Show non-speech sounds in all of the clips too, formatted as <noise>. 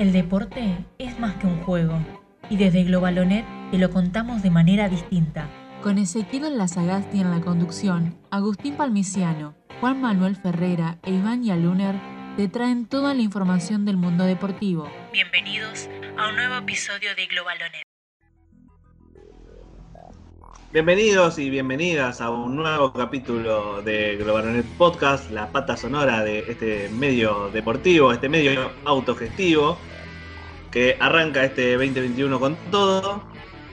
El deporte es más que un juego y desde Globalonet te lo contamos de manera distinta. Con Ezequiel Lazagasti en la conducción, Agustín Palmiciano, Juan Manuel Ferrera e Iván Yaluner te traen toda la información del mundo deportivo. Bienvenidos a un nuevo episodio de Globalonet. Bienvenidos y bienvenidas a un nuevo capítulo de Globalonet Podcast, la pata sonora de este medio deportivo, este medio autogestivo que arranca este 2021 con todo.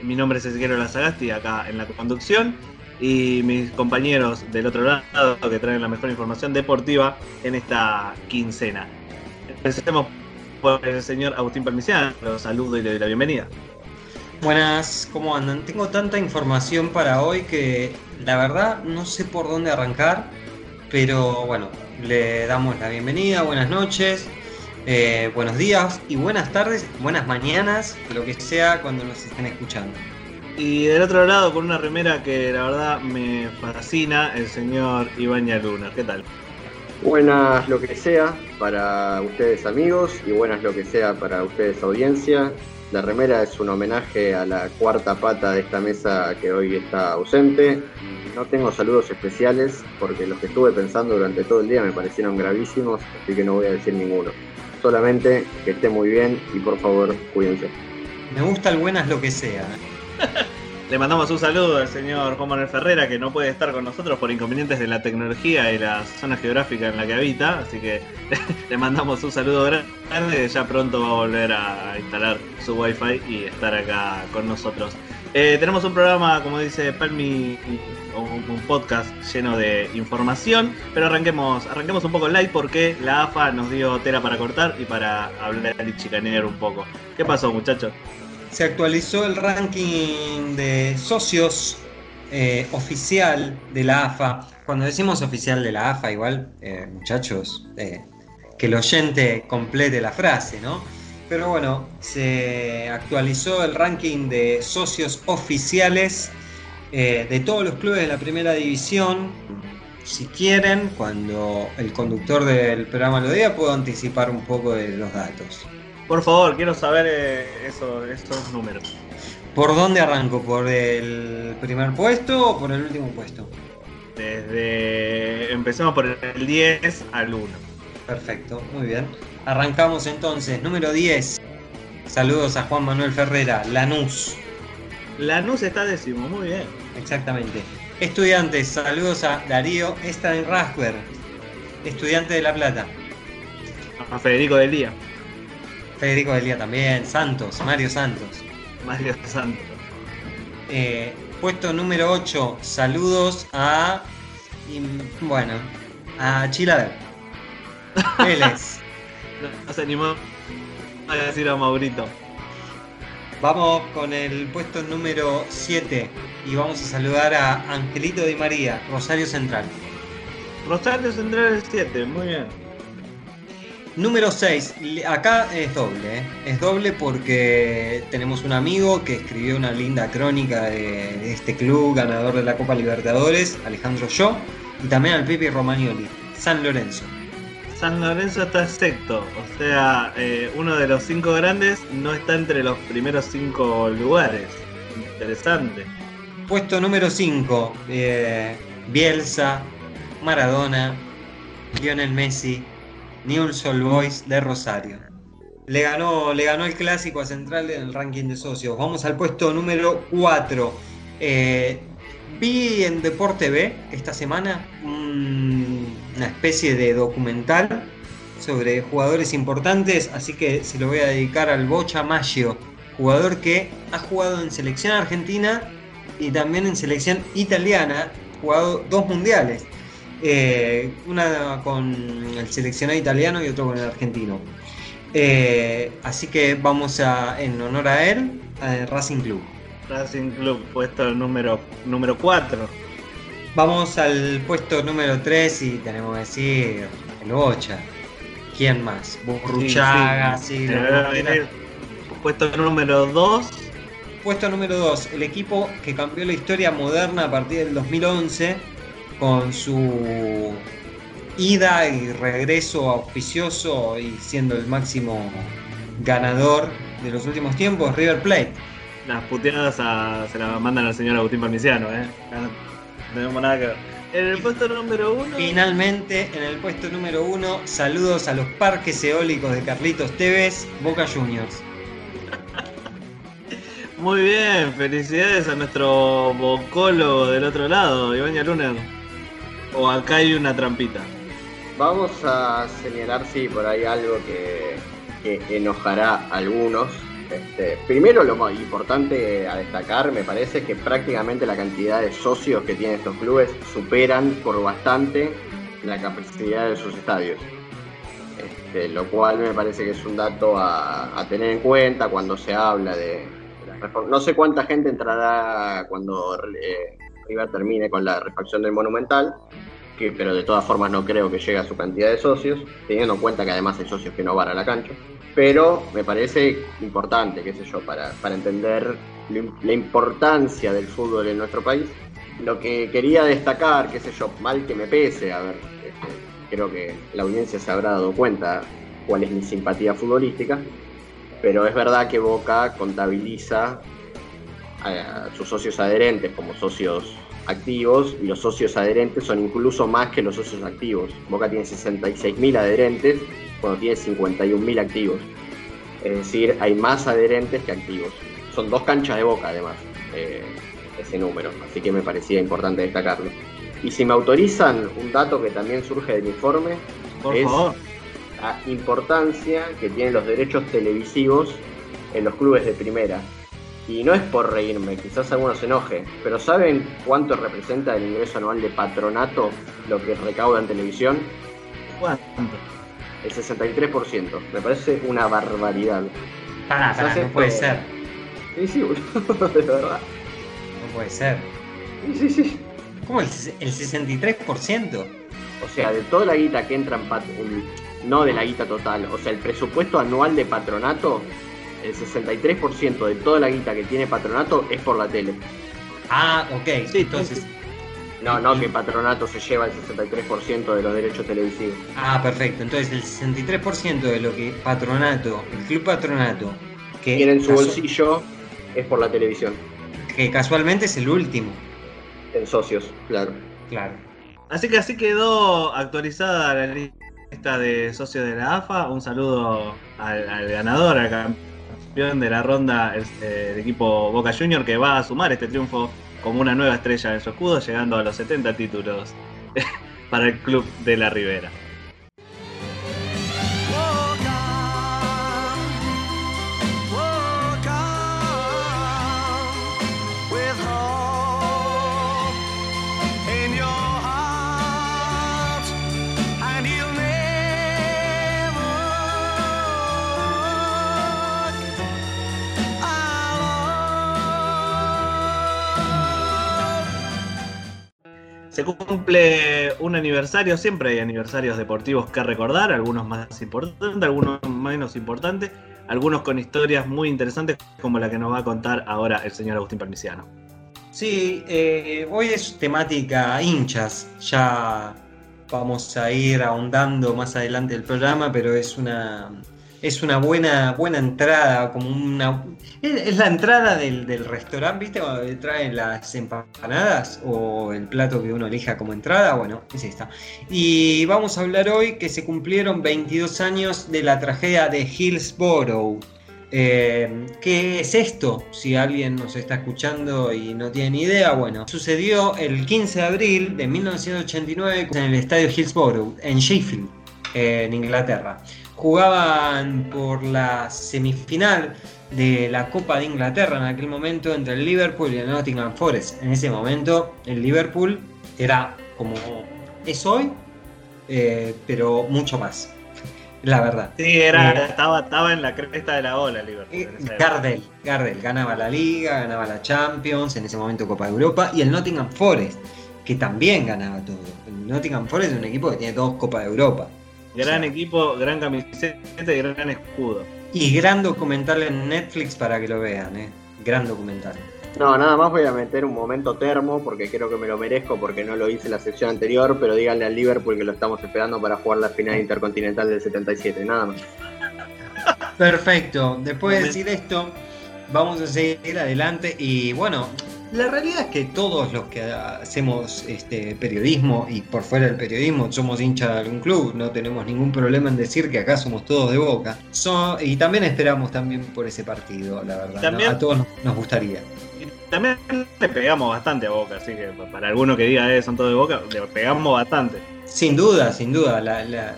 Mi nombre es Ezequiel Lazagasti, acá en la conducción, y mis compañeros del otro lado que traen la mejor información deportiva en esta quincena. Empecemos por el señor Agustín Palmiciano, los saludo y le doy la bienvenida. Buenas, ¿cómo andan? Tengo tanta información para hoy que la verdad no sé por dónde arrancar, pero bueno, le damos la bienvenida, buenas noches, eh, buenos días y buenas tardes, buenas mañanas, lo que sea cuando nos estén escuchando. Y del otro lado, con una remera que la verdad me fascina, el señor Iván Luna. ¿Qué tal? Buenas lo que sea para ustedes amigos y buenas lo que sea para ustedes audiencia. La remera es un homenaje a la cuarta pata de esta mesa que hoy está ausente. No tengo saludos especiales porque los que estuve pensando durante todo el día me parecieron gravísimos, así que no voy a decir ninguno. Solamente que esté muy bien y por favor cuídense. Me gusta el buenas lo que sea. <laughs> Le mandamos un saludo al señor Juan Manuel Ferrera, que no puede estar con nosotros por inconvenientes de la tecnología y la zona geográfica en la que habita, así que <laughs> le mandamos un saludo grande, ya pronto va a volver a instalar su wifi y estar acá con nosotros. Eh, tenemos un programa, como dice Palmi, un, podcast lleno de información, pero arranquemos, arranquemos un poco light porque la AFA nos dio tela para cortar y para hablar y chicanear un poco. ¿Qué pasó, muchachos? se actualizó el ranking de socios eh, oficial de la AFA. Cuando decimos oficial de la AFA, igual, eh, muchachos, eh, que el oyente complete la frase, ¿no? Pero bueno, se actualizó el ranking de socios oficiales de todos los clubes de la primera división. Si quieren, cuando el conductor del programa lo diga, puedo anticipar un poco de los datos. Por favor, quiero saber eh, esos números. ¿Por dónde arranco? ¿Por el primer puesto o por el último puesto? Desde. Empecemos por el 10 al 1. Perfecto, muy bien. Arrancamos entonces. Número 10. Saludos a Juan Manuel Ferrera, Lanús. Lanús está décimo, muy bien. Exactamente. Estudiantes, saludos a Darío Steinrasberg, estudiante de La Plata. A Federico del Día. Federico del Día también, Santos, Mario Santos. Mario Santos. Eh, puesto número 8, saludos a. bueno, a Chilaver. <laughs> Vélez. no, se animó a decir a Maurito. Vamos con el puesto número 7 y vamos a saludar a Angelito Di María, Rosario Central. Rosario Central es 7, muy bien. Número 6, acá es doble, ¿eh? es doble porque tenemos un amigo que escribió una linda crónica de, este club ganador de la Copa Libertadores, Alejandro Yo, y también al Pipi Romagnoli, San Lorenzo. San Lorenzo está sexto, o sea, eh, uno de los cinco grandes no está entre los primeros cinco lugares. Interesante. Puesto número 5, eh, Bielsa, Maradona, Lionel Messi, Newell's Old Boys de Rosario. Le ganó, le ganó el clásico a Central en el ranking de socios. Vamos al puesto número 4. Eh, vi en Deporte B esta semana una especie de documental sobre jugadores importantes, así que se lo voy a dedicar al Bocha Maggio, jugador que ha jugado en selección argentina y también en selección italiana, jugado dos mundiales. Eh, una con el seleccionado italiano y otro con el argentino. Eh, así que vamos a, en honor a él, a Racing Club. Racing Club, puesto número, número 4. Vamos al puesto número 3 y tenemos que decir el Bocha. ¿Quién más? Burruchaga, sí, Puesto número 2. Puesto número 2, el equipo que cambió la historia moderna a partir del 2011 con su ida y regreso auspicioso y siendo el máximo ganador de los últimos tiempos, River Plate. Las puteadas se las mandan al señor Agustín Parmiciano, ¿eh? No tenemos nada que ver. En el puesto número uno. Finalmente, en el puesto número uno, saludos a los parques eólicos de Carlitos Tevez, Boca Juniors. <laughs> Muy bien, felicidades a nuestro bocólogo del otro lado, Iván Luner. O acá hay una trampita. Vamos a señalar, sí, por ahí algo que, enojará a algunos. Este, primero, lo más importante a destacar, me parece, que prácticamente la cantidad de socios que tienen estos clubes superan por bastante la capacidad de sus estadios. Este, lo cual me parece que es un dato a, tener en cuenta cuando se habla de, No sé cuánta gente entrará cuando eh, River termine con la refacción del Monumental, pero de todas formas no creo que llegue a su cantidad de socios, teniendo en cuenta que además hay socios que no van a la cancha. Pero me parece importante, qué sé yo, para, para entender la importancia del fútbol en nuestro país. Lo que quería destacar, qué sé yo, mal que me pese, a ver, este, creo que la audiencia se habrá dado cuenta cuál es mi simpatía futbolística, pero es verdad que Boca contabiliza a sus socios adherentes como socios activos y los socios adherentes son incluso más que los socios activos. Boca tiene 66.000 adherentes cuando tiene 51.000 activos. Es decir, hay más adherentes que activos. Son dos canchas de Boca además, eh, ese número, así que me parecía importante destacarlo. Y si me autorizan, un dato que también surge del informe es la importancia que tienen los derechos televisivos en los clubes de primera. Y no es por reírme, quizás algunos se enoje, pero ¿saben cuánto representa el ingreso anual de patronato lo que recauda en televisión? ¿Cuánto? El 63%. Me parece una barbaridad. Pará, pará, no puede ser. Sí, sí, boludo, <laughs> de verdad. No puede ser. Sí, sí, sí. ¿Cómo el, el 63%? O sea, de toda la guita que entra en, no de la guita total, o sea, el presupuesto anual de patronato el 63% de toda la guita que tiene Patronato es por la tele. Ah, ok, sí, entonces. No, no, que Patronato se lleva el 63% de los derechos televisivos. Ah, perfecto. Entonces el 63% de lo que Patronato, el Club Patronato, que tiene en su bolsillo es por la televisión. Que casualmente es el último. En socios, claro. Claro. Así que así quedó actualizada la lista de socios de la AFA. Un saludo al, al ganador, al campeón de la ronda eh, el, equipo Boca Junior que va a sumar este triunfo como una nueva estrella en su escudo, llegando a los 70 títulos <laughs> para el club de la Ribera. Cumple un aniversario, siempre hay aniversarios deportivos que recordar, algunos más importantes, algunos menos importantes, algunos con historias muy interesantes como la que nos va a contar ahora el señor Agustín Parmiciano. Sí, eh, hoy es temática hinchas, ya vamos a ir ahondando más adelante el programa, pero es una, es una buena, buena entrada, como una. Es, la entrada del, restaurante, ¿viste? Cuando traen las empanadas o el plato que uno elija como entrada. Bueno, es esta. Y vamos a hablar hoy que se cumplieron 22 años de la tragedia de Hillsborough. Eh, ¿Qué es esto? Si alguien nos está escuchando y no tiene ni idea, bueno, sucedió el 15 de abril de 1989 en el estadio Hillsborough, en Sheffield, en Inglaterra jugaban por la semifinal de la Copa de Inglaterra en aquel momento entre el Liverpool y el Nottingham Forest. En ese momento el Liverpool era como es hoy, eh, pero mucho más. La verdad. Sí, era, eh, estaba, estaba en la cresta de la ola el Liverpool. Eh, Gardel, Gardel ganaba la Liga, ganaba la Champions, en ese momento Copa de Europa, y el Nottingham Forest, que también ganaba todo. El Nottingham Forest es un equipo que tiene dos Copas de Europa. Gran equipo, gran camiseta y gran escudo. Y gran documental en Netflix para que lo vean, ¿eh? Gran documental. No, nada más voy a meter un momento termo porque creo que me lo merezco porque no lo hice en la sección anterior, pero díganle al Liverpool que lo estamos esperando para jugar la final intercontinental del 77, nada más. Perfecto. Después de decir esto, vamos a seguir adelante y bueno, la realidad es que todos los que hacemos este periodismo y por fuera del periodismo somos hinchas de algún club, no tenemos ningún problema en decir que acá somos todos de boca. y también esperamos también por ese partido, la verdad. A todos nos, gustaría. también le pegamos bastante a boca, así que para alguno que diga eh, son todos de boca, le pegamos bastante. Sin duda, sin duda. La, la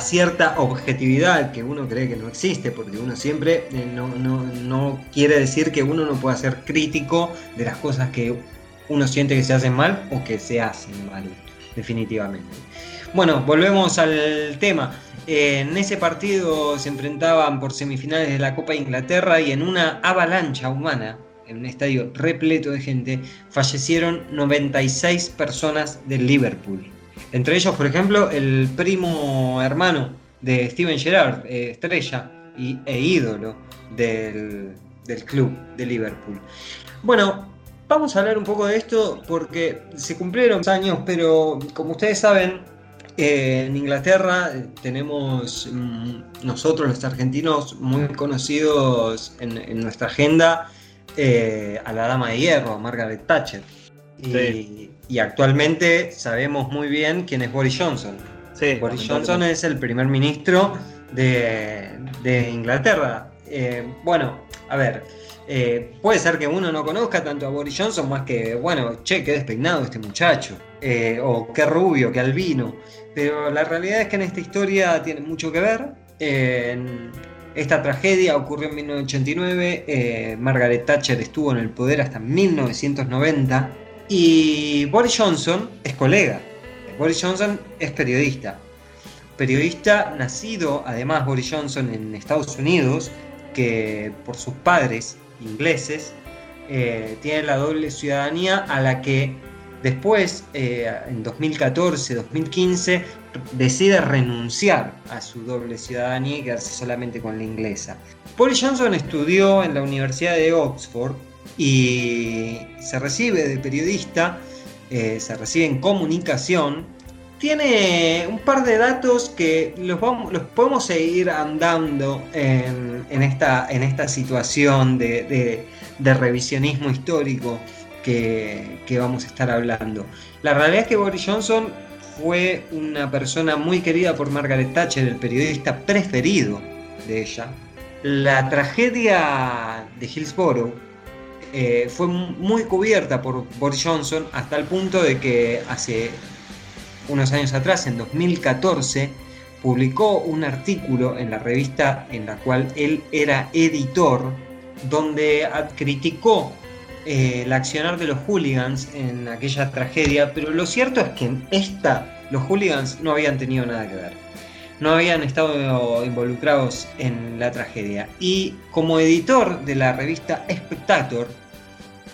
cierta objetividad que uno cree que no existe, porque uno siempre eh, no, quiere decir que uno no pueda ser crítico de las cosas que uno siente que se hacen mal o que se hacen mal, definitivamente. Bueno, volvemos al tema. En ese partido se enfrentaban por semifinales de la Copa de Inglaterra y en una avalancha humana, en un estadio repleto de gente, fallecieron 96 personas del Liverpool. Entre ellos, por ejemplo, el primo hermano de Steven Gerrard, eh, estrella y, e ídolo del, club de Liverpool. Bueno, vamos a hablar un poco de esto porque se cumplieron años, pero como ustedes saben, eh, en Inglaterra eh, tenemos mm, nosotros los argentinos muy conocidos en, nuestra agenda a la dama de hierro, Margaret Thatcher. Y, y actualmente sabemos muy bien quién es Boris Johnson. Boris Johnson es el primer ministro de, Inglaterra. Eh, bueno, a ver, eh, puede ser que uno no conozca tanto a Boris Johnson más que, bueno, che, qué despeinado este muchacho, eh, o qué rubio, qué albino. Pero la realidad es que en esta historia tiene mucho que ver. esta tragedia ocurrió en 1989, Margaret Thatcher estuvo en el poder hasta 1990 y Boris Johnson es colega. Boris Johnson es periodista. Periodista nacido, además, Boris Johnson en Estados Unidos, que por sus padres ingleses eh, tiene la doble ciudadanía a la que después, eh, en 2014-2015, decide renunciar a su doble ciudadanía y quedarse solamente con la inglesa. Boris Johnson estudió en la Universidad de Oxford y se recibe de periodista, eh, se recibe en comunicación. Tiene un par de datos que los, los podemos seguir andando en, esta, en esta situación de, revisionismo histórico que, que vamos a estar hablando. La realidad es que Boris Johnson fue una persona muy querida por Margaret Thatcher, el periodista preferido de ella. La tragedia de Hillsborough eh, fue muy cubierta por Boris Johnson hasta el punto de que hace unos años atrás, en 2014, publicó un artículo en la revista en la cual él era editor, donde criticó eh, el accionar de los hooligans en aquella tragedia, pero lo cierto es que en esta los hooligans no habían tenido nada que ver. No habían estado involucrados en la tragedia. Y como editor de la revista Spectator,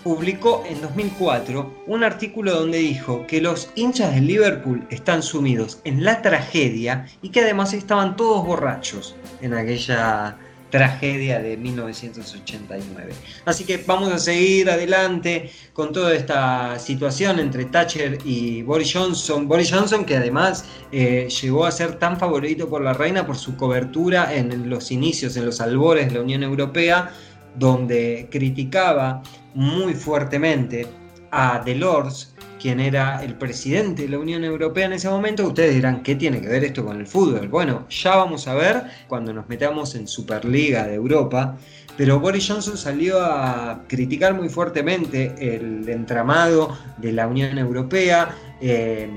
publicó en 2004 un artículo donde dijo que los hinchas del Liverpool están sumidos en la tragedia y que además estaban todos borrachos en aquella tragedia de 1989. Así que vamos a seguir adelante con toda esta situación entre Thatcher y Boris Johnson. Boris Johnson que además eh, llegó a ser tan favorito por la reina por su cobertura en los inicios, en los albores de la Unión Europea, donde criticaba muy fuertemente a Delors, quien era el presidente de la Unión Europea en ese momento, ustedes dirán, ¿qué tiene que ver esto con el fútbol? Bueno, ya vamos a ver cuando nos metamos en Superliga de Europa, pero Boris Johnson salió a criticar muy fuertemente el entramado de la Unión Europea, eh,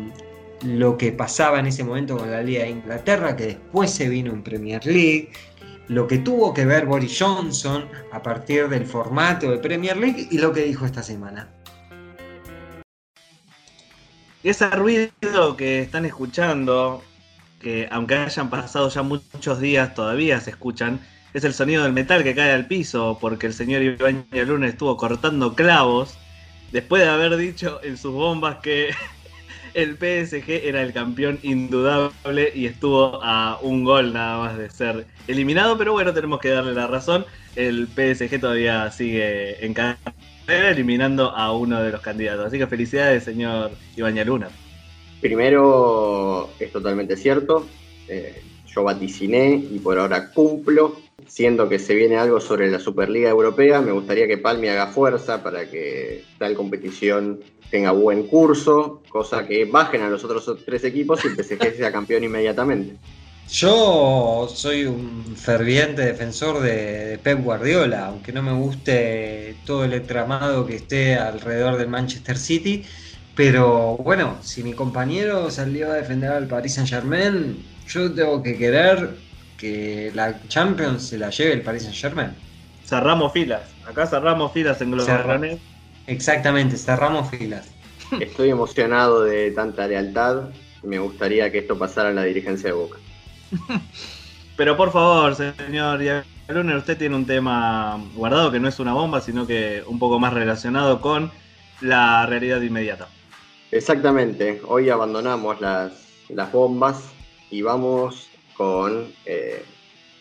lo que pasaba en ese momento con la Liga de Inglaterra, que después se vino en Premier League, lo que tuvo que ver Boris Johnson a partir del formato de Premier League y lo que dijo esta semana. Ese ruido que están escuchando, que aunque hayan pasado ya muchos días todavía se escuchan, es el sonido del metal que cae al piso porque el señor Iván Luna estuvo cortando clavos después de haber dicho en sus bombas que el PSG era el campeón indudable y estuvo a un gol nada más de ser eliminado, pero bueno, tenemos que darle la razón. El PSG todavía sigue en eliminando a uno de los candidatos. Así que felicidades, señor Ibaña Luna. Primero, es totalmente cierto. Eh, yo vaticiné y por ahora cumplo siendo que se viene algo sobre la Superliga Europea, me gustaría que Palmi haga fuerza para que tal competición tenga buen curso, cosa que bajen a los otros tres equipos y el PSG sea campeón inmediatamente. Yo soy un ferviente defensor de, Pep Guardiola, aunque no me guste todo el entramado que esté alrededor del Manchester City. Pero bueno, si mi compañero salió a defender al Paris Saint Germain, yo tengo que querer que la Champions se la lleve el Paris Saint Germain. Cerramos filas, acá cerramos filas en Global Exactamente, cerramos filas. Estoy emocionado de tanta lealtad. Me gustaría que esto pasara en la dirigencia de Boca. <laughs> Pero por favor, señor Luner, usted tiene un tema guardado que no es una bomba, sino que un poco más relacionado con la realidad inmediata. Exactamente, hoy abandonamos las, las bombas y vamos con eh,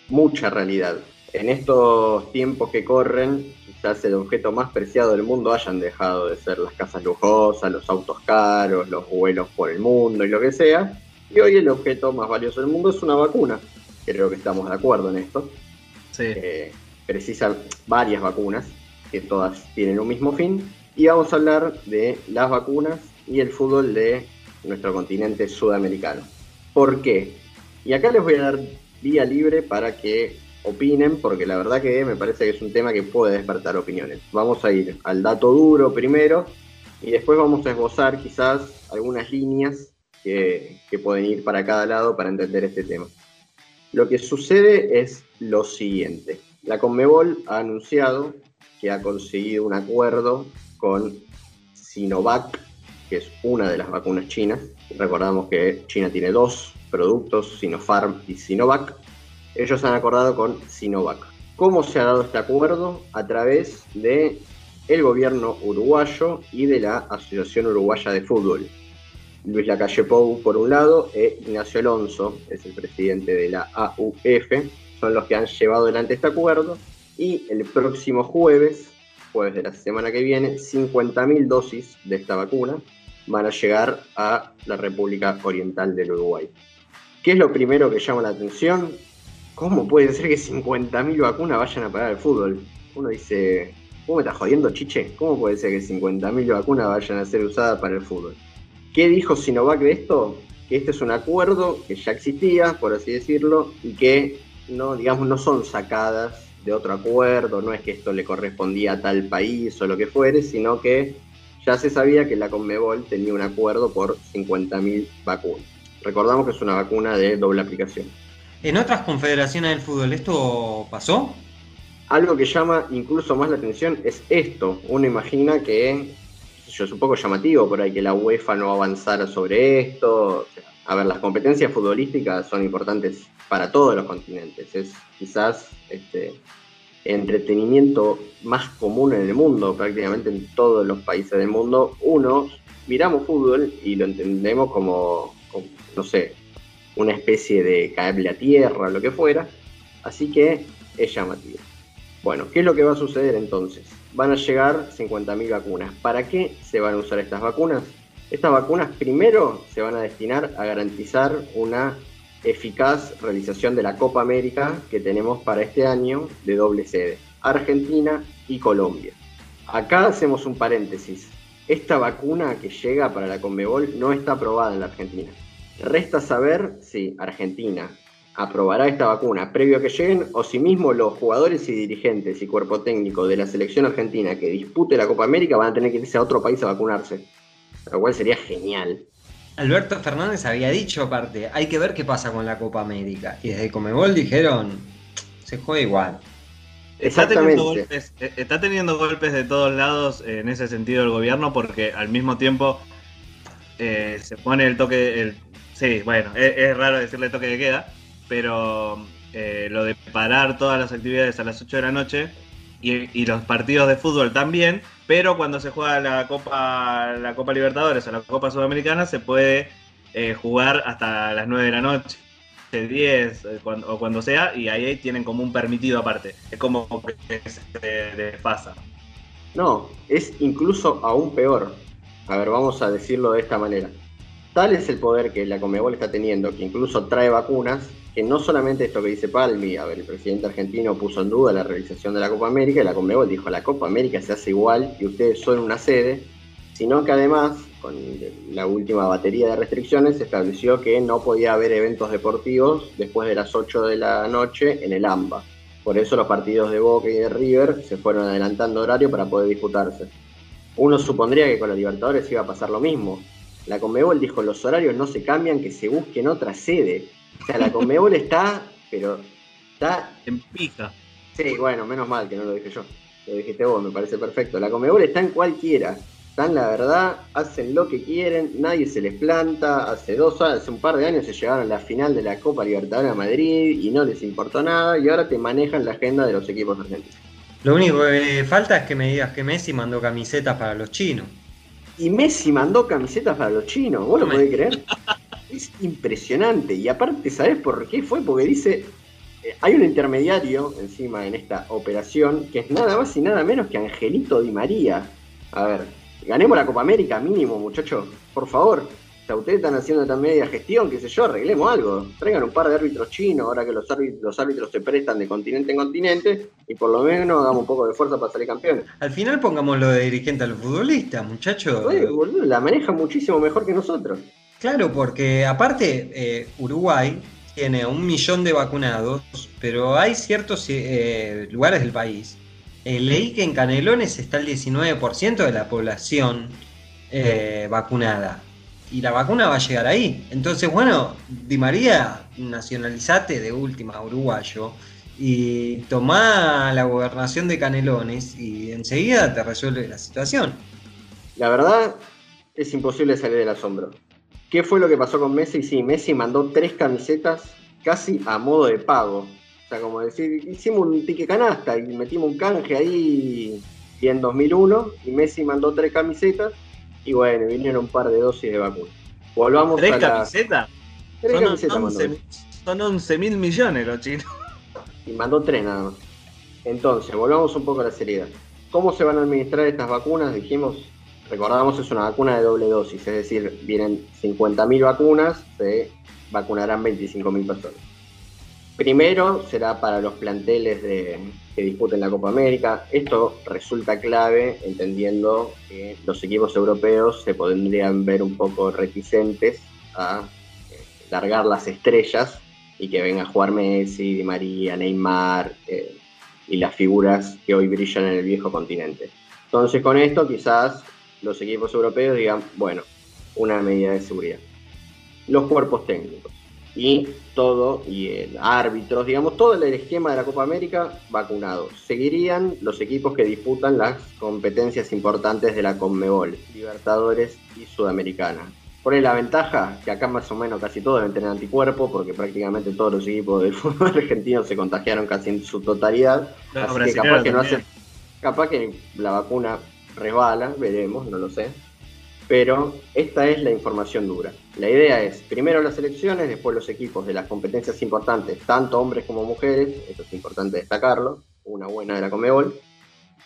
mucha realidad. En estos tiempos que corren, quizás el objeto más preciado del mundo hayan dejado de ser las casas lujosas, los autos caros, los vuelos por el mundo y lo que sea, y hoy el objeto más valioso del mundo es una vacuna. Creo que estamos de acuerdo en esto. Sí. Eh, precisan varias vacunas, que todas tienen un mismo fin. Y vamos a hablar de las vacunas y el fútbol de nuestro continente sudamericano. ¿Por qué? Y acá les voy a dar vía libre para que opinen, porque la verdad que me parece que es un tema que puede despertar opiniones. Vamos a ir al dato duro primero y después vamos a esbozar quizás algunas líneas que, pueden ir para cada lado para entender este tema. Lo que sucede es lo siguiente. La Conmebol ha anunciado que ha conseguido un acuerdo con Sinovac, que es una de las vacunas chinas. Recordamos que China tiene dos productos, Sinopharm y Sinovac. Ellos han acordado con Sinovac. ¿Cómo se ha dado este acuerdo? A través de el gobierno uruguayo y de la Asociación Uruguaya de Fútbol. Luis Lacalle Pou por un lado e Ignacio Alonso, es el presidente de la AUF, son los que han llevado adelante este acuerdo y el próximo jueves, jueves de la semana que viene, 50.000 dosis de esta vacuna van a llegar a la República Oriental del Uruguay. ¿Qué es lo primero que llama la atención? ¿Cómo puede ser que 50.000 vacunas vayan a parar el fútbol? Uno dice, ¿cómo me estás jodiendo, chiche? ¿Cómo puede ser que 50.000 vacunas vayan a ser usadas para el fútbol? ¿Qué dijo Sinovac de esto? Que este es un acuerdo que ya existía, por así decirlo, y que no, digamos, no son sacadas de otro acuerdo, no es que esto le correspondía a tal país o lo que fuere, sino que ya se sabía que la Conmebol tenía un acuerdo por 50.000 vacunas. Recordamos que es una vacuna de doble aplicación. ¿En otras confederaciones del fútbol esto pasó? Algo que llama incluso más la atención es esto. Uno imagina que yo, es un poco llamativo por ahí que la UEFA no avanzara sobre esto. A ver, las competencias futbolísticas son importantes para todos los continentes. Es quizás este entretenimiento más común en el mundo, prácticamente en todos los países del mundo. Uno, miramos fútbol y lo entendemos como, como no sé, una especie de caerle a tierra, lo que fuera. Así que es llamativo. Bueno, ¿qué es lo que va a suceder entonces? van a llegar 50.000 vacunas. ¿Para qué se van a usar estas vacunas? Estas vacunas primero se van a destinar a garantizar una eficaz realización de la Copa América que tenemos para este año de doble sede, Argentina y Colombia. Acá hacemos un paréntesis. Esta vacuna que llega para la Conmebol no está aprobada en la Argentina. Resta saber si Argentina, aprobará esta vacuna previo a que lleguen o si mismo los jugadores y dirigentes y cuerpo técnico de la selección argentina que dispute la Copa América van a tener que irse a otro país a vacunarse. Lo cual sería genial. Alberto Fernández había dicho aparte, hay que ver qué pasa con la Copa América. Y desde Comebol dijeron, se juega igual. Está teniendo, golpes, eh, está teniendo golpes de todos lados en ese sentido el gobierno porque al mismo tiempo eh, se pone el toque, el, sí, bueno, es, raro decirle toque de queda, pero eh, lo de parar todas las actividades a las 8 de la noche y, los partidos de fútbol también, pero cuando se juega la Copa, la Copa Libertadores o la Copa Sudamericana se puede eh, jugar hasta las 9 de la noche. 10 eh, o cuando sea, y ahí tienen como un permitido aparte. Es como que se desfasa. No, es incluso aún peor. A ver, vamos a decirlo de esta manera. Tal es el poder que la Comebol está teniendo, que incluso trae vacunas, que no solamente esto que dice Palmi, a ver, el presidente argentino puso en duda la realización de la Copa América y la Conmebol dijo la Copa América se hace igual y ustedes son una sede, sino que además, con la última batería de restricciones, se estableció que no podía haber eventos deportivos después de las 8 de la noche en el AMBA. Por eso los partidos de Boca y de River se fueron adelantando horario para poder disputarse. Uno supondría que con los Libertadores iba a pasar lo mismo. La Conmebol dijo, los horarios no se cambian, que se busquen otra sede. O sea, la Conmebol <laughs> está, pero está... En pija. Sí, bueno, menos mal que no lo dije yo. Lo dijiste vos, me parece perfecto. La Conmebol está en cualquiera. Están, la verdad, hacen lo que quieren, nadie se les planta. Hace dos hace un par de años se llegaron a la final de la Copa Libertadores a Madrid y no les importó nada. Y ahora te manejan la agenda de los equipos argentinos. Lo único que falta es que me digas que Messi mandó camisetas para los chinos. Y Messi mandó camisetas para los chinos, ¿vos lo podés creer? Es impresionante. Y aparte, ¿sabés por qué fue? Porque dice, eh, hay un intermediario encima en esta operación que es nada más y nada menos que Angelito Di María. A ver, ganemos la Copa América mínimo, muchachos, por favor. Sea, ustedes están haciendo tan media gestión, qué sé yo, arreglemos algo. Traigan un par de árbitros chinos, ahora que los árbitros, los árbitros se prestan de continente en continente, y por lo menos hagamos un poco de fuerza para salir campeones. Al final pongamos lo de dirigente a los futbolistas, muchachos. Oye, boludo, la manejan muchísimo mejor que nosotros. Claro, porque aparte eh, Uruguay tiene un millón de vacunados, pero hay ciertos eh, lugares del país. Eh, leí que en Canelones está el 19% de la población vacunada. Y la vacuna va a llegar ahí. Entonces, bueno, Di María, nacionalizate de última uruguayo y tomá la gobernación de Canelones y enseguida te resuelve la situación. La verdad, es imposible salir del asombro. ¿Qué fue lo que pasó con Messi? Sí, Messi mandó tres camisetas casi a modo de pago. O sea, como decir, hicimos un tique canasta y metimos un canje ahí en 2001 y Messi mandó tres camisetas y bueno, vinieron un par de dosis de vacuna. Volvamos ¿Tres camisetas? Tres son camisetas Son 11 mil millones los chinos. Y mandó tres nada más. Entonces, volvamos un poco a la seriedad. ¿Cómo se van a administrar estas vacunas? Dijimos, recordamos, es una vacuna de doble dosis, es decir, vienen 50.000 vacunas, se vacunarán 25.000 personas. Primero será para los planteles de, que disputen la Copa América. Esto resulta clave entendiendo que los equipos europeos se podrían ver un poco reticentes a eh, largar las estrellas y que venga a jugar Messi, Di María, Neymar eh, y las figuras que hoy brillan en el viejo continente. Entonces con esto quizás los equipos europeos digan, bueno, una medida de seguridad. Los cuerpos técnicos y todo, y el árbitros, digamos, todo el esquema de la Copa América vacunado. Seguirían los equipos que disputan las competencias importantes de la Conmebol, Libertadores y Sudamericana. Por la ventaja que acá más o menos casi todos deben tener anticuerpo, porque prácticamente todos los equipos del <laughs> fútbol argentino se contagiaron casi en su totalidad. así que capaz que no hace, capaz que la vacuna resbala, veremos, no lo sé pero esta es la información dura. La idea es, primero las elecciones, después los equipos de las competencias importantes, tanto hombres como mujeres, esto es importante destacarlo, una buena de la Comebol,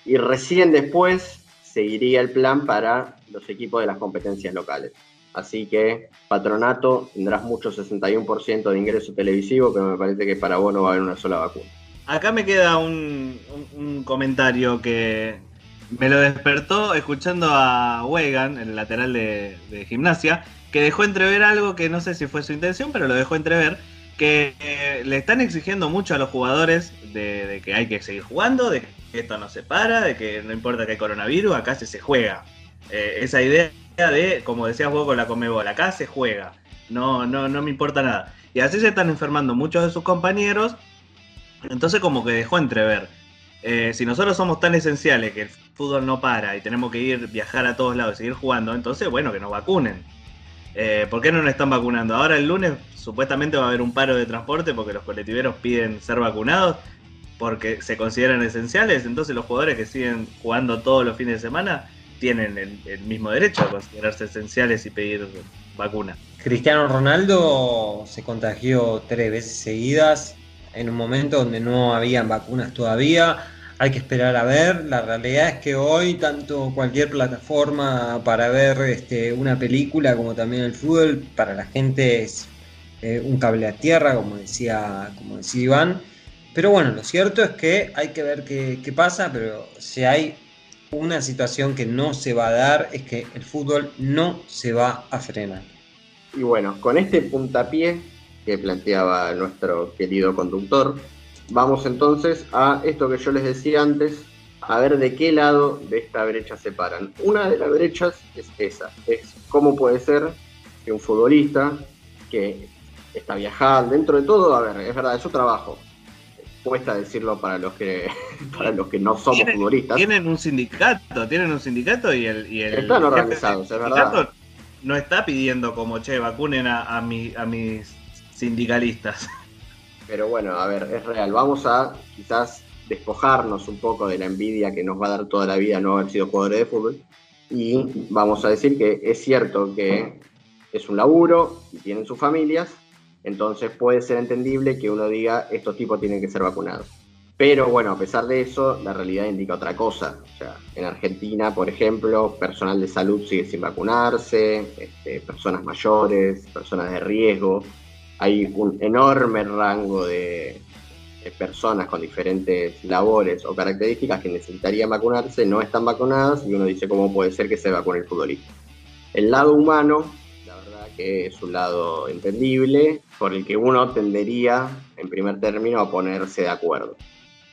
y recién después seguiría el plan para los equipos de las competencias locales. Así que, patronato, tendrás mucho 61% de ingreso televisivo, pero me parece que para vos no va a haber una sola vacuna. Acá me queda un comentario que, me lo despertó escuchando a Wegan, el lateral de, gimnasia, que dejó entrever algo que no sé si fue su intención, pero lo dejó entrever, que eh, le están exigiendo mucho a los jugadores de, que hay que seguir jugando, de que esto no se para, de que no importa que hay coronavirus, acá se, juega. Eh, esa idea de, como decías vos con la Comebol, acá se juega, no, no, no me importa nada. Y así se están enfermando muchos de sus compañeros, entonces como que dejó entrever. Eh, si nosotros somos tan esenciales que el fútbol no para y tenemos que ir, viajar a todos lados y seguir jugando, entonces, bueno, que nos vacunen. Eh, ¿Por qué no nos están vacunando? Ahora el lunes supuestamente va a haber un paro de transporte porque los colectiveros piden ser vacunados porque se consideran esenciales, entonces los jugadores que siguen jugando todos los fines de semana tienen el, mismo derecho a considerarse esenciales y pedir vacuna. Cristiano Ronaldo se contagió tres veces seguidas en un momento donde no habían vacunas todavía. Hay que esperar a ver. La realidad es que hoy tanto cualquier plataforma para ver este, una película como también el fútbol para la gente es eh, un cable a tierra, como decía, como decía Iván. Pero bueno, lo cierto es que hay que ver qué, qué pasa, pero si hay una situación que no se va a dar es que el fútbol no se va a frenar. Y bueno, con este puntapié que planteaba nuestro querido conductor, vamos entonces a esto que yo les decía antes, a ver de qué lado de esta brecha se paran. Una de las brechas es esa, es cómo puede ser que un futbolista que está viajando, dentro de todo, a ver, es verdad, es su trabajo, cuesta decirlo para los que <laughs> para los que no somos futbolistas. Tienen un sindicato, tienen un sindicato y el, y el están organizados, es verdad. No está pidiendo como che, vacunen a, a, a mis sindicalistas. <laughs> Pero bueno, a ver, es real. Vamos a quizás despojarnos un poco de la envidia que nos va a dar toda la vida no haber sido jugadores de fútbol. Y vamos a decir que es cierto que es un laburo y tienen sus familias, entonces puede ser entendible que uno diga, estos tipos tienen que ser vacunados. Pero bueno, a pesar de eso, la realidad indica otra cosa. O sea, en Argentina, por ejemplo, personal de salud sigue sin vacunarse, este, personas mayores, personas de riesgo. Hay un enorme rango de, de, personas con diferentes labores o características que necesitarían vacunarse, no están vacunadas y uno dice cómo puede ser que se vacune el futbolista. El lado humano que es un lado entendible, por el que uno tendería, en primer término, a ponerse de acuerdo.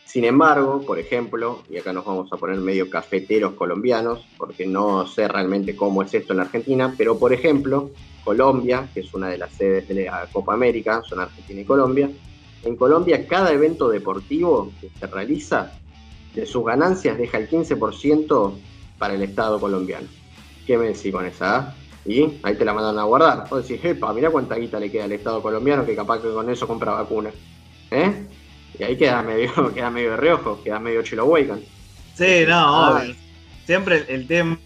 Sin embargo, por ejemplo, y acá nos vamos a poner medio cafeteros colombianos, porque no sé realmente cómo es esto en Argentina, pero por ejemplo, Colombia, que es una de las sedes de la Copa América, son Argentina y Colombia, en Colombia cada evento deportivo que se realiza, de sus ganancias deja el 15% para el Estado colombiano. ¿Qué me decís con esa? Ah? Y ahí te la mandan a guardar. Vos decís, epa, mirá cuánta guita le queda al Estado colombiano que capaz que con eso compra vacuna. ¿Eh? Y ahí queda medio, <laughs> queda medio de reojo, queda medio chilo huecan. Sí, no, Siempre el tema,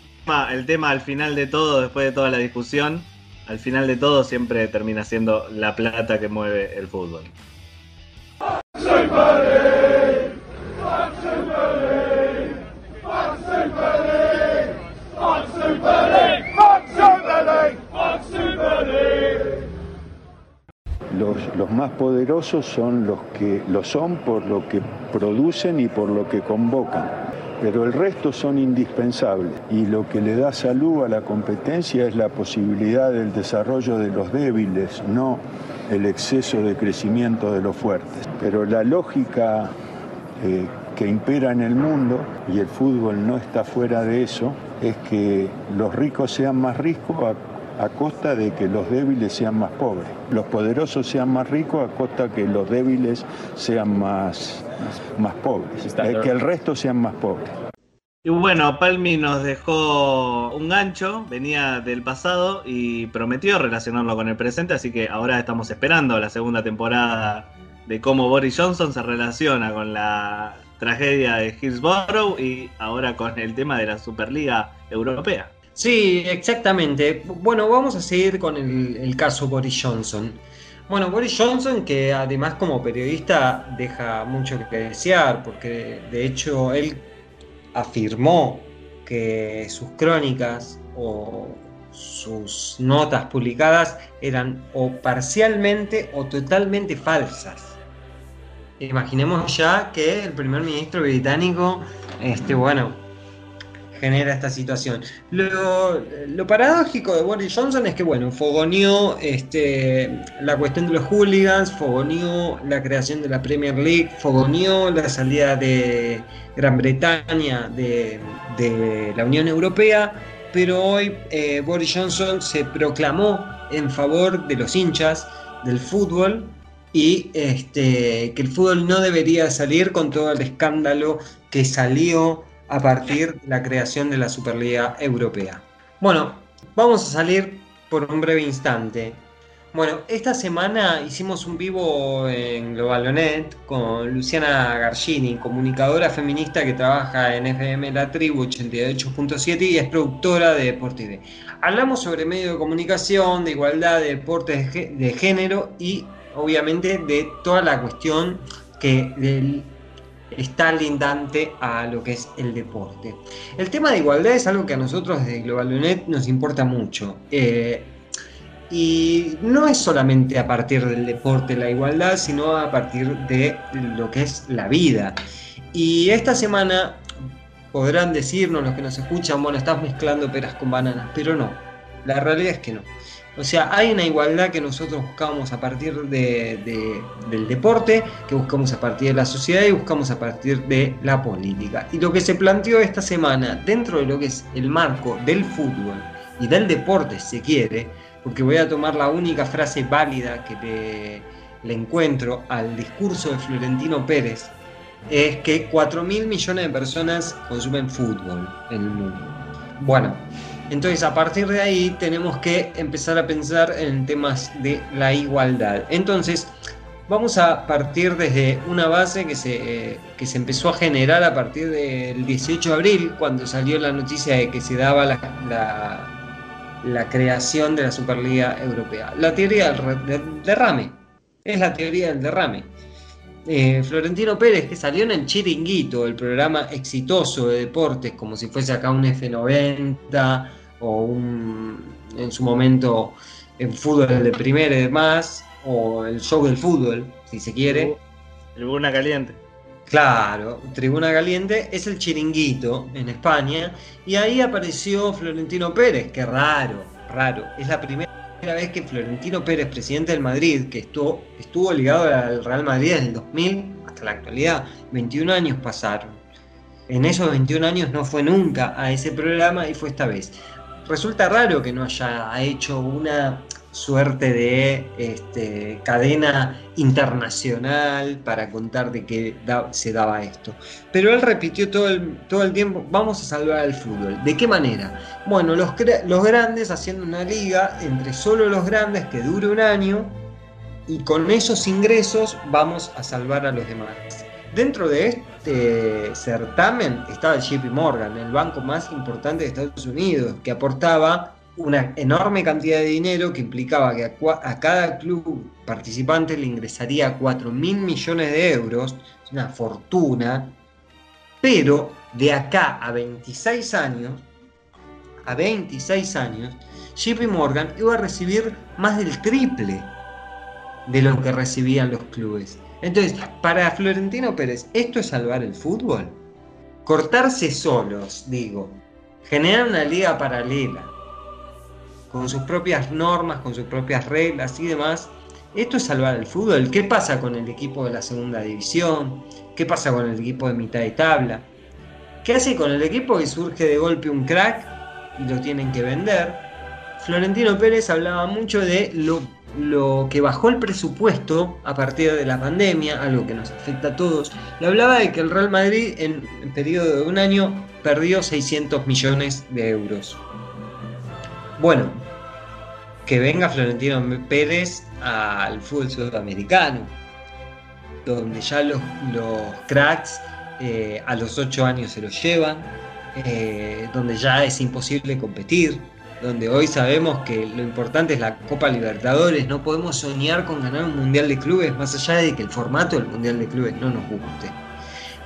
el tema al final de todo, después de toda la discusión, al final de todo siempre termina siendo la plata que mueve el fútbol. Los, más poderosos son los que lo son por lo que producen y por lo que convocan. Pero el resto son indispensables y lo que le da salud a la competencia es la posibilidad del desarrollo de los débiles, no el exceso de crecimiento de los fuertes. Pero la lógica eh, que impera en el mundo, y el fútbol no está fuera de eso, es que los ricos sean más ricos costa de que los débiles sean más pobres. Los poderosos sean más ricos a costa de que los débiles sean más, más pobres. Eh, que el resto sean más pobres. Y bueno, Palmi nos dejó un gancho, venía del pasado y prometió relacionarlo con el presente, así que ahora estamos esperando la segunda temporada de cómo Boris Johnson se relaciona con la tragedia de Hillsborough y ahora con el tema de la Superliga Europea. Sí, exactamente. Bueno, vamos a seguir con el, caso Boris Johnson. Bueno, Boris Johnson, que además como periodista deja mucho que desear, porque de hecho él afirmó que sus crónicas o sus notas publicadas eran o parcialmente o totalmente falsas. Imaginemos ya que el primer ministro británico, este, bueno, genera esta situación. Lo, paradójico de Boris Johnson es que, bueno, fogoneó este, la cuestión de los hooligans, fogoneó la creación de la Premier League, fogoneó la salida de Gran Bretaña de, la Unión Europea, pero hoy eh, Boris Johnson se proclamó en favor de los hinchas del fútbol y este, que el fútbol no debería salir con todo el escándalo que salió a partir de la creación de la Superliga Europea. Bueno, vamos a salir por un breve instante. Bueno, esta semana hicimos un vivo en Globalonet con Luciana Gargini, comunicadora feminista que trabaja en FM La Tribu 88.7 y es productora de Deporte Hablamos sobre medio de comunicación, de igualdad, de deportes de género y obviamente de toda la cuestión que del está lindante a lo que es el deporte. El tema de igualdad es algo que a nosotros desde Globalonet nos importa mucho. Eh, y no es solamente a partir del deporte la igualdad, sino a partir de lo que es la vida. Y esta semana podrán decirnos los que nos escuchan, bueno, estás mezclando peras con bananas, pero no, la realidad es que no. O sea, hay una igualdad que nosotros buscamos a partir de, del deporte, que buscamos a partir de la sociedad y buscamos a partir de la política. Y lo que se planteó esta semana dentro de lo que es el marco del fútbol y del deporte, se quiere, porque voy a tomar la única frase válida que le, encuentro al discurso de Florentino Pérez, es que 4 mil millones de personas consumen fútbol en el mundo. Bueno, entonces a partir de ahí tenemos que empezar a pensar en temas de la igualdad. Entonces, vamos a partir desde una base que se, que se empezó a generar a partir del 18 de abril, cuando salió la noticia de que se daba la la creación de la Superliga Europea. La teoría del derrame. Es la teoría del derrame. Eh, Florentino Pérez, que salió en el Chiringuito, el programa exitoso de deportes, como si fuese acá un F90 o un, en su momento en fútbol de primera y demás, o el show del fútbol, si se quiere. Luna Caliente. Claro, Tribuna Caliente es el chiringuito en España y ahí apareció Florentino Pérez, qué raro, raro. Es la primera vez que Florentino Pérez, presidente del Madrid, que estuvo, estuvo ligado al Real Madrid desde el 2000 hasta la actualidad, 21 años pasaron. En esos 21 años no fue nunca a ese programa y fue esta vez. Resulta raro que no haya hecho una suerte de este, cadena internacional para contar de qué se daba esto. Pero él repitió todo el, todo el tiempo, vamos a salvar el fútbol. ¿De qué manera? Bueno, los, los grandes haciendo una liga entre solo los grandes que dure un año y con esos ingresos vamos a salvar a los demás. Dentro de este certamen estaba JP Morgan, el banco más importante de Estados Unidos, que aportaba una enorme cantidad de dinero que implicaba que a, cada club participante le ingresaría 4 mil millones de euros, una fortuna, pero de acá a 26 años, a 26 años, JP Morgan iba a recibir más del triple de lo que recibían los clubes. Entonces, para Florentino Pérez, ¿esto es salvar el fútbol? Cortarse solos, digo. Generar una liga paralela con sus propias normas, con sus propias reglas y demás. Esto es salvar el fútbol. ¿Qué pasa con el equipo de la segunda división? ¿Qué pasa con el equipo de mitad de tabla? ¿Qué hace con el equipo que surge de golpe un crack y lo tienen que vender? Florentino Pérez hablaba mucho de lo, lo que bajó el presupuesto a partir de la pandemia, algo que nos afecta a todos. Le hablaba de que el Real Madrid en un periodo de un año perdió 600 millones de euros. Bueno, que venga Florentino Pérez al fútbol sudamericano, donde ya los, cracks eh, a los 8 años se los llevan, eh, donde ya es imposible competir, donde hoy sabemos que lo importante es la Copa Libertadores, no podemos soñar con ganar un Mundial de Clubes, más allá de que el formato del Mundial de Clubes no nos guste.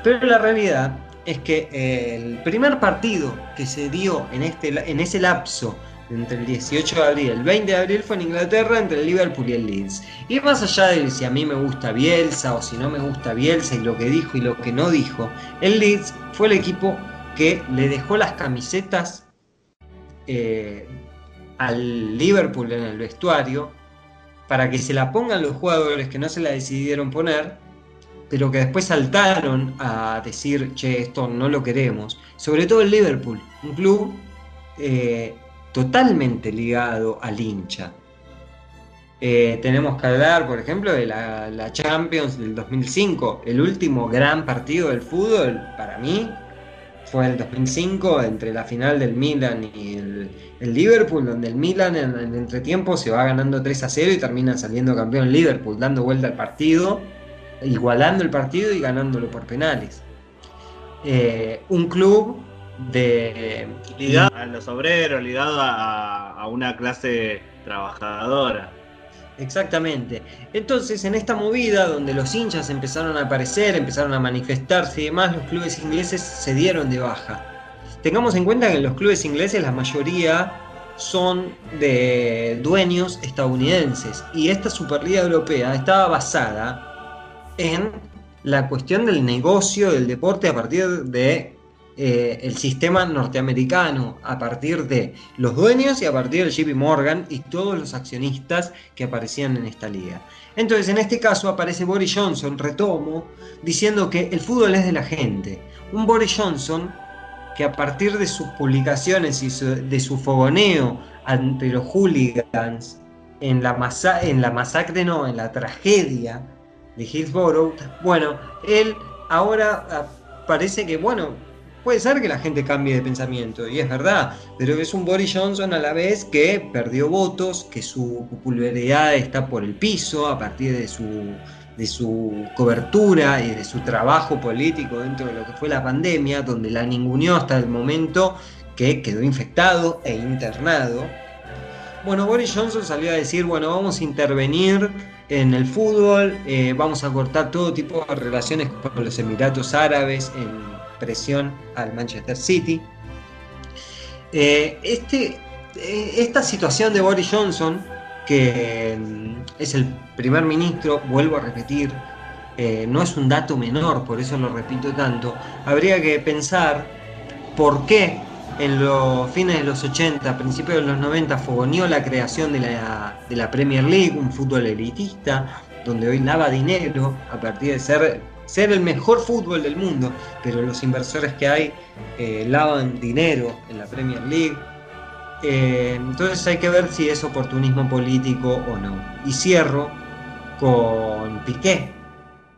Pero la realidad es que el primer partido que se dio en, este, en ese lapso entre el 18 de abril y el 20 de abril fue en Inglaterra entre el Liverpool y el Leeds. Y más allá de si a mí me gusta Bielsa o si no me gusta Bielsa y lo que dijo y lo que no dijo, el Leeds fue el equipo que le dejó las camisetas eh, al Liverpool en el vestuario para que se la pongan los jugadores que no se la decidieron poner, pero que después saltaron a decir, che, esto no lo queremos. Sobre todo el Liverpool, un club eh, totalmente ligado al hincha. Eh, tenemos que hablar, por ejemplo, de la, Champions del 2005. El último gran partido del fútbol, para mí, fue el 2005 entre la final del Milan y el, Liverpool, donde el Milan en entretiempo se va ganando 3 a 0 y termina saliendo campeón Liverpool, dando vuelta al partido, igualando el partido y ganándolo por penales. Eh, un club de ligado a los obreros, ligado a, una clase trabajadora. Exactamente. Entonces, en esta movida donde los hinchas empezaron a aparecer, empezaron a manifestarse y demás, los clubes ingleses se dieron de baja. Tengamos en cuenta que en los clubes ingleses la mayoría son de dueños estadounidenses y esta Superliga Europea estaba basada en la cuestión del negocio del deporte a partir de eh, el sistema norteamericano, a partir de los dueños y a partir del JP Morgan y todos los accionistas que aparecían en esta liga. Entonces, en este caso aparece Boris Johnson, retomo, diciendo que el fútbol es de la gente. Un Boris Johnson que a partir de sus publicaciones y de su fogoneo ante los hooligans en la, en la masacre, no, en la tragedia de Hillsborough, bueno, él ahora ah, parece que, bueno, puede ser que la gente cambie de pensamiento, y es verdad, pero es un Boris Johnson a la vez que perdió votos, que su popularidad está por el piso a partir de su de su cobertura y de su trabajo político dentro de lo que fue la pandemia, donde la ninguneó hasta el momento que quedó infectado e internado. Bueno, Boris Johnson salió a decir, bueno, vamos a intervenir en el fútbol, eh, vamos a cortar todo tipo de relaciones con los Emiratos Árabes en presión al Manchester City. Eh, este, eh, esta situación de Boris Johnson que mm, es el primer ministro, vuelvo a repetir, eh, no es un dato menor, por eso lo repito tanto, habría que pensar por qué en los fines de los 80, principios de los 90, fogoneó la creación de la, de la Premier League, un fútbol elitista, donde hoy lava dinero a partir de ser, ser el mejor fútbol del mundo, pero los inversores que hay eh, lavan dinero en la Premier League eh, entonces hay que ver si es oportunismo político o no. Y cierro con Piqué,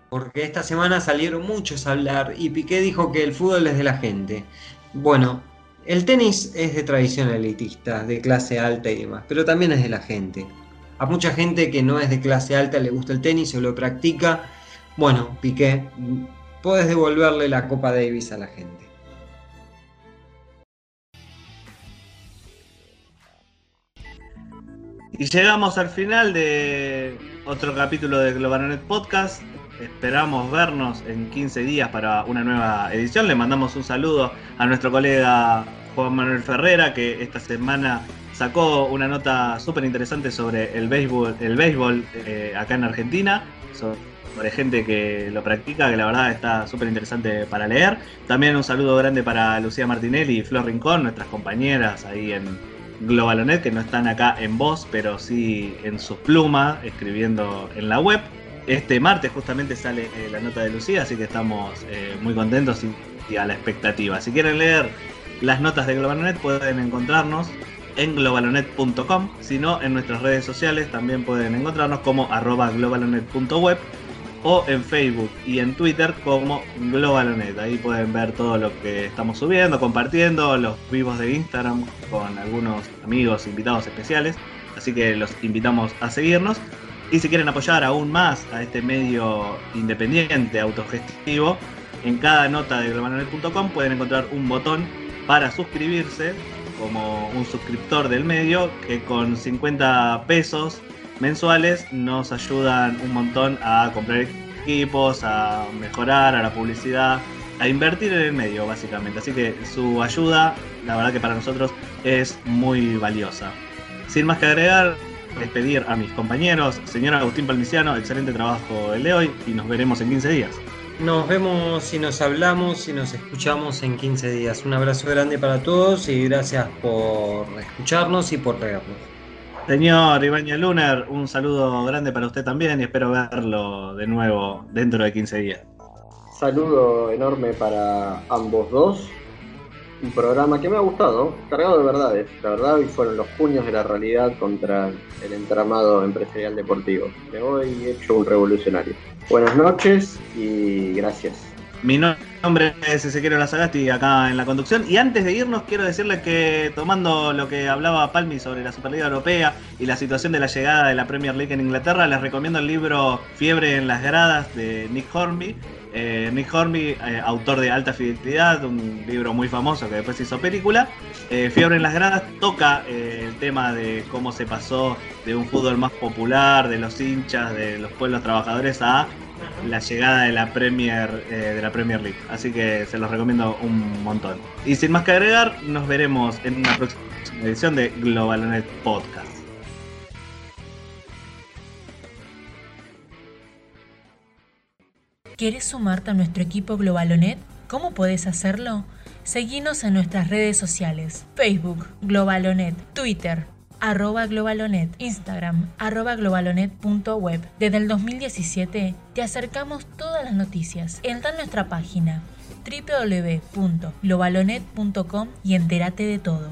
porque esta semana salieron muchos a hablar y Piqué dijo que el fútbol es de la gente. Bueno, el tenis es de tradición elitista, de clase alta y demás, pero también es de la gente. A mucha gente que no es de clase alta le gusta el tenis o lo practica. Bueno, Piqué, puedes devolverle la Copa Davis a la gente. Y llegamos al final de otro capítulo de Globalonet Podcast. Esperamos vernos en 15 días para una nueva edición. Le mandamos un saludo a nuestro colega Juan Manuel Ferrera, que esta semana sacó una nota súper interesante sobre el béisbol, el béisbol eh, acá en Argentina, gente que lo practica, que la verdad está súper interesante para leer. También un saludo grande para Lucía Martinelli y Flor Rincón, nuestras compañeras ahí en, Globalonet, que no están acá en voz, pero sí en sus plumas, escribiendo en la web. Este martes justamente sale eh, la nota de Lucía, así que estamos eh, muy contentos y, a la expectativa. Si quieren leer las notas de Globalonet pueden encontrarnos en globalonet.com, si no en nuestras redes sociales también pueden encontrarnos como arroba globalonet.web o en Facebook y en Twitter como Globalonet. Ahí pueden ver todo lo que estamos subiendo, compartiendo, los vivos de Instagram con algunos amigos, invitados especiales. Así que los invitamos a seguirnos. Y si quieren apoyar aún más a este medio independiente, autogestivo, en cada nota de globalonet.com pueden encontrar un botón para suscribirse como un suscriptor del medio que con 50 pesos mensuales nos ayudan un montón a comprar equipos, a mejorar, a la publicidad, a invertir en el medio básicamente. Así que su ayuda, la verdad que para nosotros es muy valiosa. Sin más que agregar, despedir a mis compañeros, señor Agustín Palmiciano, excelente trabajo el de hoy y nos veremos en 15 días. Nos vemos y nos hablamos y nos escuchamos en 15 días. Un abrazo grande para todos y gracias por escucharnos y por leernos. Señor Ibaña Lunar, un saludo grande para usted también y espero verlo de nuevo dentro de 15 días. Saludo enorme para ambos dos. Un programa que me ha gustado, cargado de verdades. La verdad, hoy fueron los puños de la realidad contra el entramado empresarial deportivo. Me voy hecho un revolucionario. Buenas noches y gracias. Mi nombre es Ezequiel Lazagasti acá en la conducción. Y antes de irnos, quiero decirles que tomando lo que hablaba Palmi sobre la Superliga Europea y la situación de la llegada de la Premier League en Inglaterra, les recomiendo el libro Fiebre en las gradas de Nick Hornby. Eh, Nick Hornby, eh, autor de Alta Fidelidad, un libro muy famoso que después hizo película. Eh, Fiebre en las gradas toca el tema de cómo se pasó de un fútbol más popular, de los hinchas, de los pueblos trabajadores a la llegada de la Premier eh, de la Premier League. Así que se los recomiendo un montón. Y sin más que agregar, nos veremos en una próxima edición de Globalonet Podcast. ¿Quieres sumarte a nuestro equipo Globalonet? ¿Cómo puedes hacerlo? Seguinos en nuestras redes sociales, Facebook, Globalonet, Twitter, arroba globalonet, Instagram, arroba globalonet.web. Desde el 2017 te acercamos todas las noticias. Entra en nuestra página www.globalonet.com y entérate de todo.